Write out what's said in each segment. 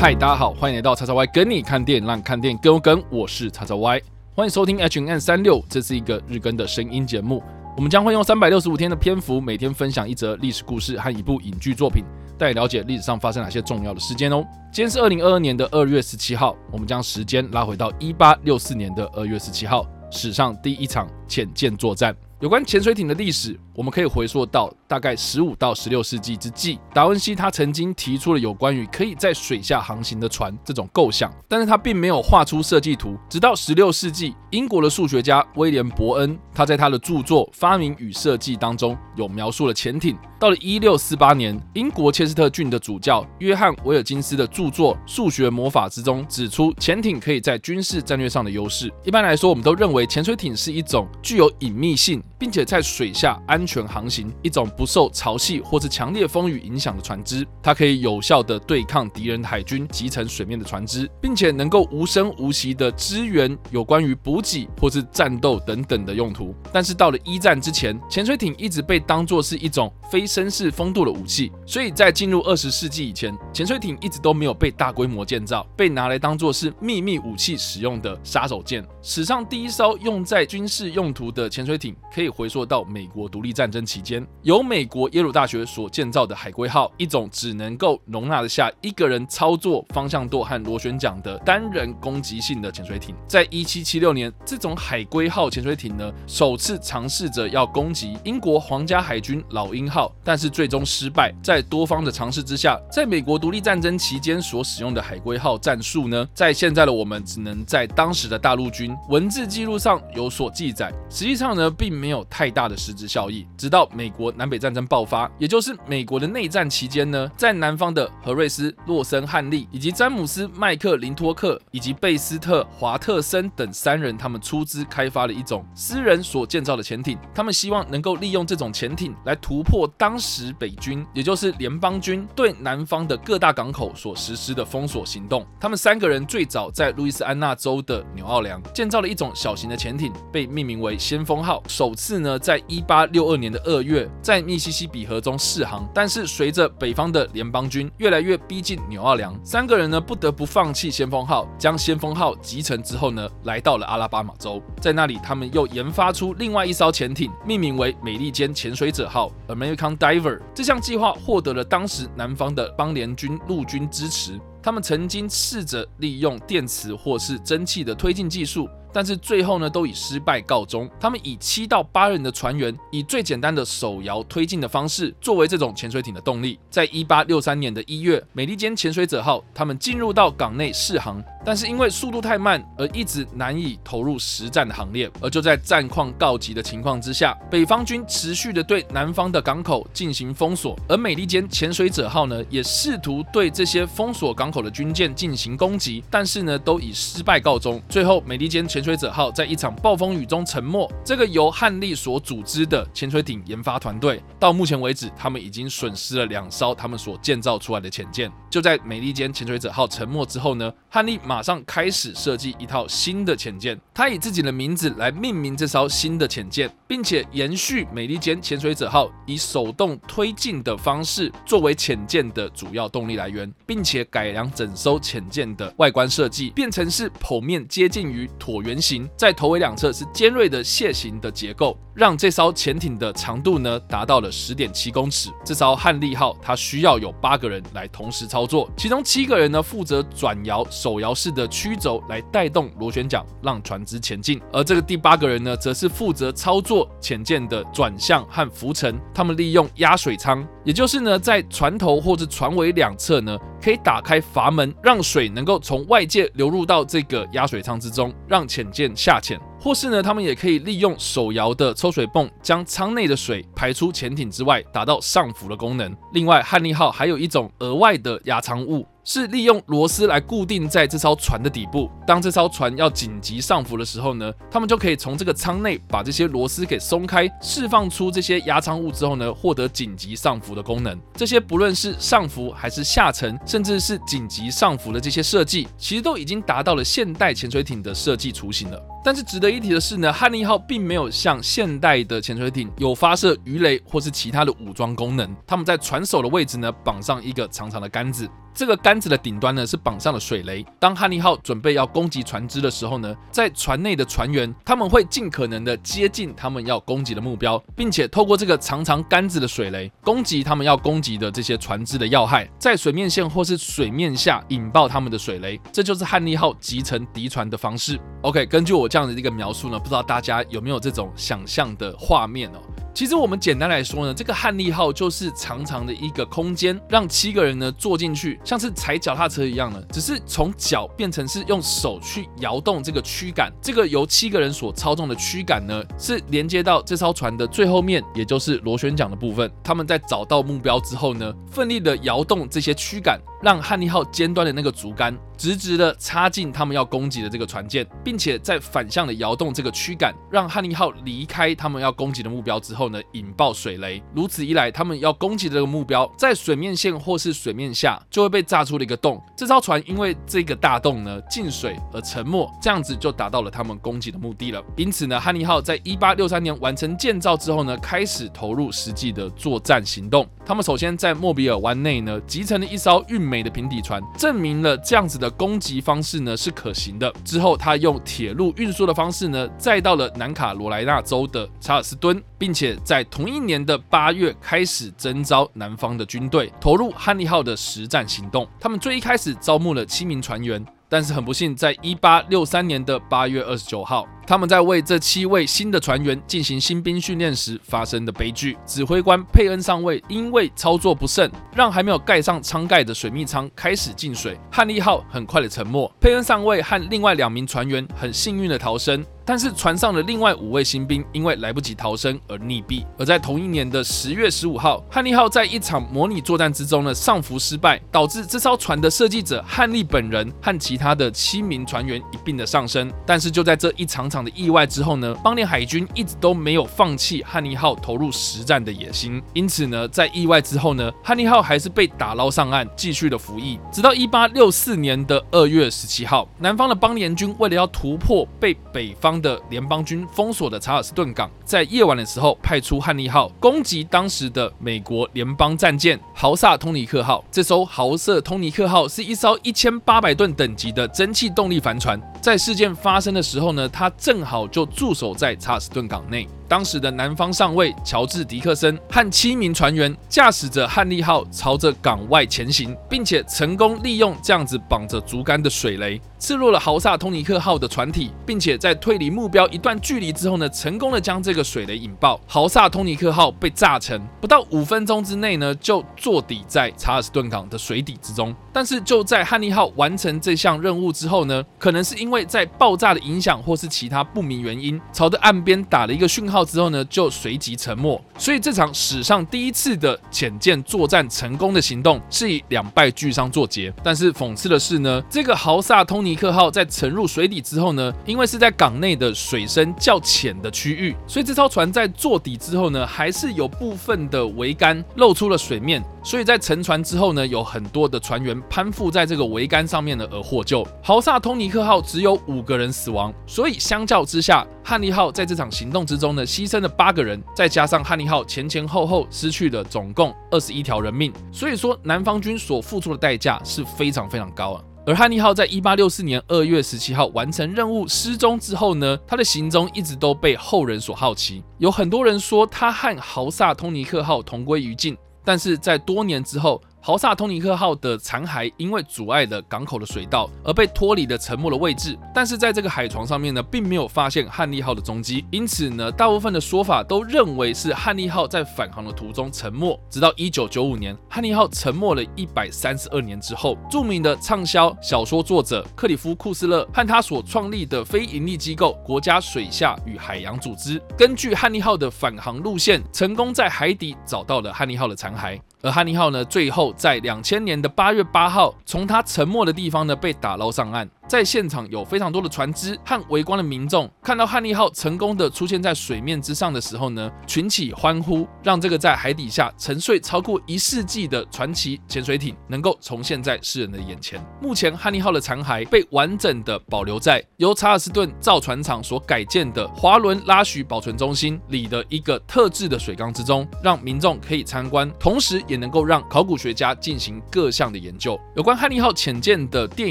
嗨，大家好，欢迎来到叉叉 Y 跟你看电影，让看电影更有梗。我是叉叉 Y，欢迎收听 H N 三六，这是一个日更的声音节目。我们将会用三百六十五天的篇幅，每天分享一则历史故事和一部影剧作品，带你了解历史上发生哪些重要的事件哦。今天是二零二二年的二月十七号，我们将时间拉回到一八六四年的二月十七号，史上第一场潜舰作战。有关潜水艇的历史，我们可以回溯到大概十五到十六世纪之际，达文西他曾经提出了有关于可以在水下航行的船这种构想，但是他并没有画出设计图。直到十六世纪，英国的数学家威廉伯恩，他在他的著作《发明与设计》当中有描述了潜艇。到了一六四八年，英国切斯特郡的主教约翰威尔金斯的著作《数学魔法》之中指出，潜艇可以在军事战略上的优势。一般来说，我们都认为潜水艇是一种具有隐秘性。并且在水下安全航行，一种不受潮汐或是强烈风雨影响的船只，它可以有效的对抗敌人海军集成水面的船只，并且能够无声无息的支援有关于补给或是战斗等等的用途。但是到了一战之前，潜水艇一直被当作是一种非绅士风度的武器，所以在进入二十世纪以前，潜水艇一直都没有被大规模建造，被拿来当作是秘密武器使用的杀手锏。史上第一艘用在军事用途的潜水艇可以。回溯到美国独立战争期间，由美国耶鲁大学所建造的海龟号，一种只能够容纳得下一个人操作方向舵和螺旋桨的单人攻击性的潜水艇。在一七七六年，这种海龟号潜水艇呢，首次尝试着要攻击英国皇家海军老鹰号，但是最终失败。在多方的尝试之下，在美国独立战争期间所使用的海龟号战术呢，在现在的我们只能在当时的大陆军文字记录上有所记载，实际上呢，并没有。太大的实质效益，直到美国南北战争爆发，也就是美国的内战期间呢，在南方的何瑞斯、洛森、汉利以及詹姆斯、麦克林托克以及贝斯特、华特森等三人，他们出资开发了一种私人所建造的潜艇，他们希望能够利用这种潜艇来突破当时北军，也就是联邦军对南方的各大港口所实施的封锁行动。他们三个人最早在路易斯安那州的纽奥良建造了一种小型的潜艇，被命名为先锋号，首次。呢，在一八六二年的二月，在密西西比河中试航，但是随着北方的联邦军越来越逼近纽奥良，三个人呢不得不放弃先锋号，将先锋号集成之后呢，来到了阿拉巴马州，在那里他们又研发出另外一艘潜艇，命名为美利坚潜水者号 （American Diver）。这项计划获得了当时南方的邦联军陆军支持，他们曾经试着利用电磁或是蒸汽的推进技术。但是最后呢，都以失败告终。他们以七到八人的船员，以最简单的手摇推进的方式，作为这种潜水艇的动力。在一八六三年的一月，美利坚潜水者号他们进入到港内试航。但是因为速度太慢，而一直难以投入实战的行列。而就在战况告急的情况之下，北方军持续的对南方的港口进行封锁，而美利坚潜水者号呢，也试图对这些封锁港口的军舰进行攻击，但是呢，都以失败告终。最后，美利坚潜水者号在一场暴风雨中沉没。这个由汉利所组织的潜水艇研发团队，到目前为止，他们已经损失了两艘他们所建造出来的潜舰。就在美利坚潜水者号沉没之后呢，汉利马。上开始设计一套新的潜舰，他以自己的名字来命名这艘新的潜舰，并且延续美利坚潜水者号以手动推进的方式作为潜舰的主要动力来源，并且改良整艘潜舰的外观设计，变成是剖面接近于椭圆形，在头尾两侧是尖锐的楔形的结构，让这艘潜艇的长度呢达到了十点七公尺。这艘汉利号它需要有八个人来同时操作，其中七个人呢负责转摇手摇式。的曲轴来带动螺旋桨，让船只前进。而这个第八个人呢，则是负责操作潜舰的转向和浮沉。他们利用压水舱，也就是呢，在船头或者船尾两侧呢，可以打开阀门，让水能够从外界流入到这个压水舱之中，让潜舰下潜。或是呢，他们也可以利用手摇的抽水泵，将舱内的水排出潜艇之外，达到上浮的功能。另外，汉利号还有一种额外的压舱物。是利用螺丝来固定在这艘船的底部。当这艘船要紧急上浮的时候呢，他们就可以从这个舱内把这些螺丝给松开，释放出这些压舱物之后呢，获得紧急上浮的功能。这些不论是上浮还是下沉，甚至是紧急上浮的这些设计，其实都已经达到了现代潜水艇的设计雏形了。但是值得一提的是呢，汉尼号并没有像现代的潜水艇有发射鱼雷或是其他的武装功能。他们在船首的位置呢，绑上一个长长的杆子。这个杆子的顶端呢是绑上了水雷。当汉利号准备要攻击船只的时候呢，在船内的船员他们会尽可能的接近他们要攻击的目标，并且透过这个长长杆子的水雷攻击他们要攻击的这些船只的要害，在水面线或是水面下引爆他们的水雷。这就是汉利号集成敌船的方式。OK，根据我这样的一个描述呢，不知道大家有没有这种想象的画面哦？其实我们简单来说呢，这个汉利号就是长长的一个空间，让七个人呢坐进去，像是踩脚踏车一样的，只是从脚变成是用手去摇动这个驱杆。这个由七个人所操纵的驱杆呢，是连接到这艘船的最后面，也就是螺旋桨的部分。他们在找到目标之后呢，奋力的摇动这些驱杆。让汉尼号尖端的那个竹竿直直的插进他们要攻击的这个船舰，并且在反向的摇动这个驱杆，让汉尼号离开他们要攻击的目标之后呢，引爆水雷。如此一来，他们要攻击的这个目标在水面线或是水面下就会被炸出了一个洞。这艘船因为这个大洞呢进水而沉没，这样子就达到了他们攻击的目的了。因此呢，汉尼号在一八六三年完成建造之后呢，开始投入实际的作战行动。他们首先在莫比尔湾内呢集成了一艘运美的平底船，证明了这样子的攻击方式呢是可行的。之后，他用铁路运输的方式呢，再到了南卡罗来纳州的查尔斯敦，并且在同一年的八月开始征召南方的军队，投入汉利号的实战行动。他们最一开始招募了七名船员。但是很不幸，在一八六三年的八月二十九号，他们在为这七位新的船员进行新兵训练时发生的悲剧。指挥官佩恩上尉因为操作不慎，让还没有盖上舱盖的水密舱开始进水，汉利号很快的沉没。佩恩上尉和另外两名船员很幸运的逃生。但是船上的另外五位新兵因为来不及逃生而溺毙。而在同一年的十月十五号，汉利号在一场模拟作战之中呢，上浮失败，导致这艘船的设计者汉利本人和其他的七名船员一并的上升。但是就在这一场场的意外之后呢，邦联海军一直都没有放弃汉利号投入实战的野心。因此呢，在意外之后呢，汉利号还是被打捞上岸，继续的服役，直到一八六四年的二月十七号，南方的邦联军为了要突破被北方的联邦军封锁的查尔斯顿港，在夜晚的时候派出汉尼号攻击当时的美国联邦战舰豪萨通尼克号。这艘豪瑟通尼克号是一艘一千八百吨等级的蒸汽动力帆船。在事件发生的时候呢，它正好就驻守在查尔斯顿港内。当时的南方上尉乔治·迪克森和七名船员驾驶着汉利号朝着港外前行，并且成功利用这样子绑着竹竿的水雷刺入了豪萨通尼克号的船体，并且在推离目标一段距离之后呢，成功的将这个水雷引爆。豪萨通尼克号被炸沉，不到五分钟之内呢，就坐底在查尔斯顿港的水底之中。但是就在汉尼号完成这项任务之后呢，可能是因为在爆炸的影响或是其他不明原因，朝着岸边打了一个讯号。之后呢，就随即沉没。所以这场史上第一次的潜舰作战成功的行动是以两败俱伤作结。但是讽刺的是呢，这个豪萨通尼克号在沉入水底之后呢，因为是在港内的水深较浅的区域，所以这艘船在坐底之后呢，还是有部分的桅杆露出了水面。所以在沉船之后呢，有很多的船员攀附在这个桅杆上面呢而获救。豪萨通尼克号只有五个人死亡，所以相较之下，汉利号在这场行动之中呢，牺牲了八个人，再加上汉利号前前后后失去了总共二十一条人命。所以说，南方军所付出的代价是非常非常高啊。而汉尼号在一八六四年二月十七号完成任务失踪之后呢，他的行踪一直都被后人所好奇。有很多人说他和豪萨通尼克号同归于尽。但是在多年之后。豪萨通尼克号的残骸因为阻碍了港口的水道而被脱离了沉没的位置，但是在这个海床上面呢，并没有发现汉利号的踪迹，因此呢，大部分的说法都认为是汉利号在返航的途中沉没。直到一九九五年，汉利号沉没了一百三十二年之后，著名的畅销小说作者克里夫库斯勒和他所创立的非营利机构国家水下与海洋组织，根据汉利号的返航路线，成功在海底找到了汉利号的残骸。而汉尼号呢，最后在两千年的八月八号，从它沉没的地方呢被打捞上岸。在现场有非常多的船只和围观的民众，看到汉利号成功的出现在水面之上的时候呢，群起欢呼，让这个在海底下沉睡超过一世纪的传奇潜水艇能够重现在世人的眼前。目前汉利号的残骸被完整的保留在由查尔斯顿造船厂所改建的华伦拉许保存中心里的一个特制的水缸之中，让民众可以参观，同时也能够让考古学家进行各项的研究。有关汉利号潜舰的电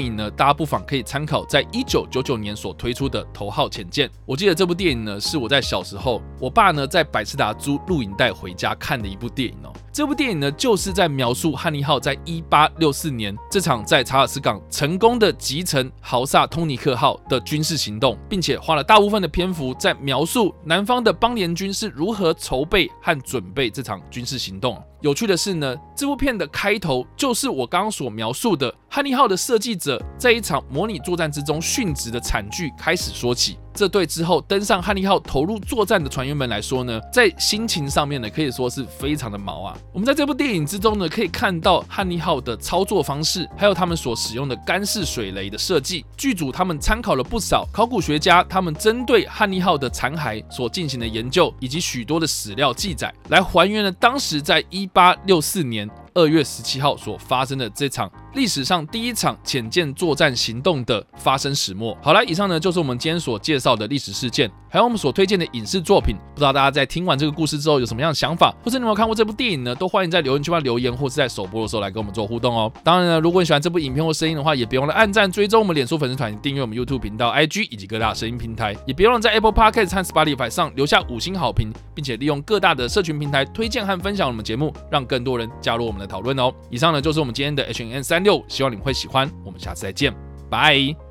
影呢，大家不妨可以参考在一九九九年所推出的《头号潜舰》。我记得这部电影呢，是我在小时候，我爸呢在百事达租录影带回家看的一部电影哦。这部电影呢，就是在描述汉尼号在一八六四年这场在查尔斯港成功的集成豪萨通尼克号的军事行动，并且花了大部分的篇幅在描述南方的邦联军是如何筹备和准备这场军事行动。有趣的是呢，这部片的开头就是我刚刚所描述的汉尼号的设计者在一场模拟作战之中殉职的惨剧开始说起。这对之后登上汉尼号投入作战的船员们来说呢，在心情上面呢，可以说是非常的毛啊。我们在这部电影之中呢，可以看到汉尼号的操作方式，还有他们所使用的干式水雷的设计。剧组他们参考了不少考古学家他们针对汉尼号的残骸所进行的研究，以及许多的史料记载，来还原了当时在一八六四年二月十七号所发生的这场。历史上第一场潜舰作战行动的发生始末。好了，以上呢就是我们今天所介绍的历史事件，还有我们所推荐的影视作品。不知道大家在听完这个故事之后有什么样的想法，或者你有没有看过这部电影呢？都欢迎在留言区留言，或是在首播的时候来跟我们做互动哦。当然呢，如果你喜欢这部影片或声音的话，也别忘了按赞、追踪我们脸书粉丝团、订阅我们 YouTube 频道、IG 以及各大声音平台，也别忘了在 Apple Podcast 和 Spotify 上留下五星好评，并且利用各大的社群平台推荐和分享我们节目，让更多人加入我们的讨论哦。以上呢就是我们今天的 H N 三六，希望你们会喜。欢，我们下次再见，拜。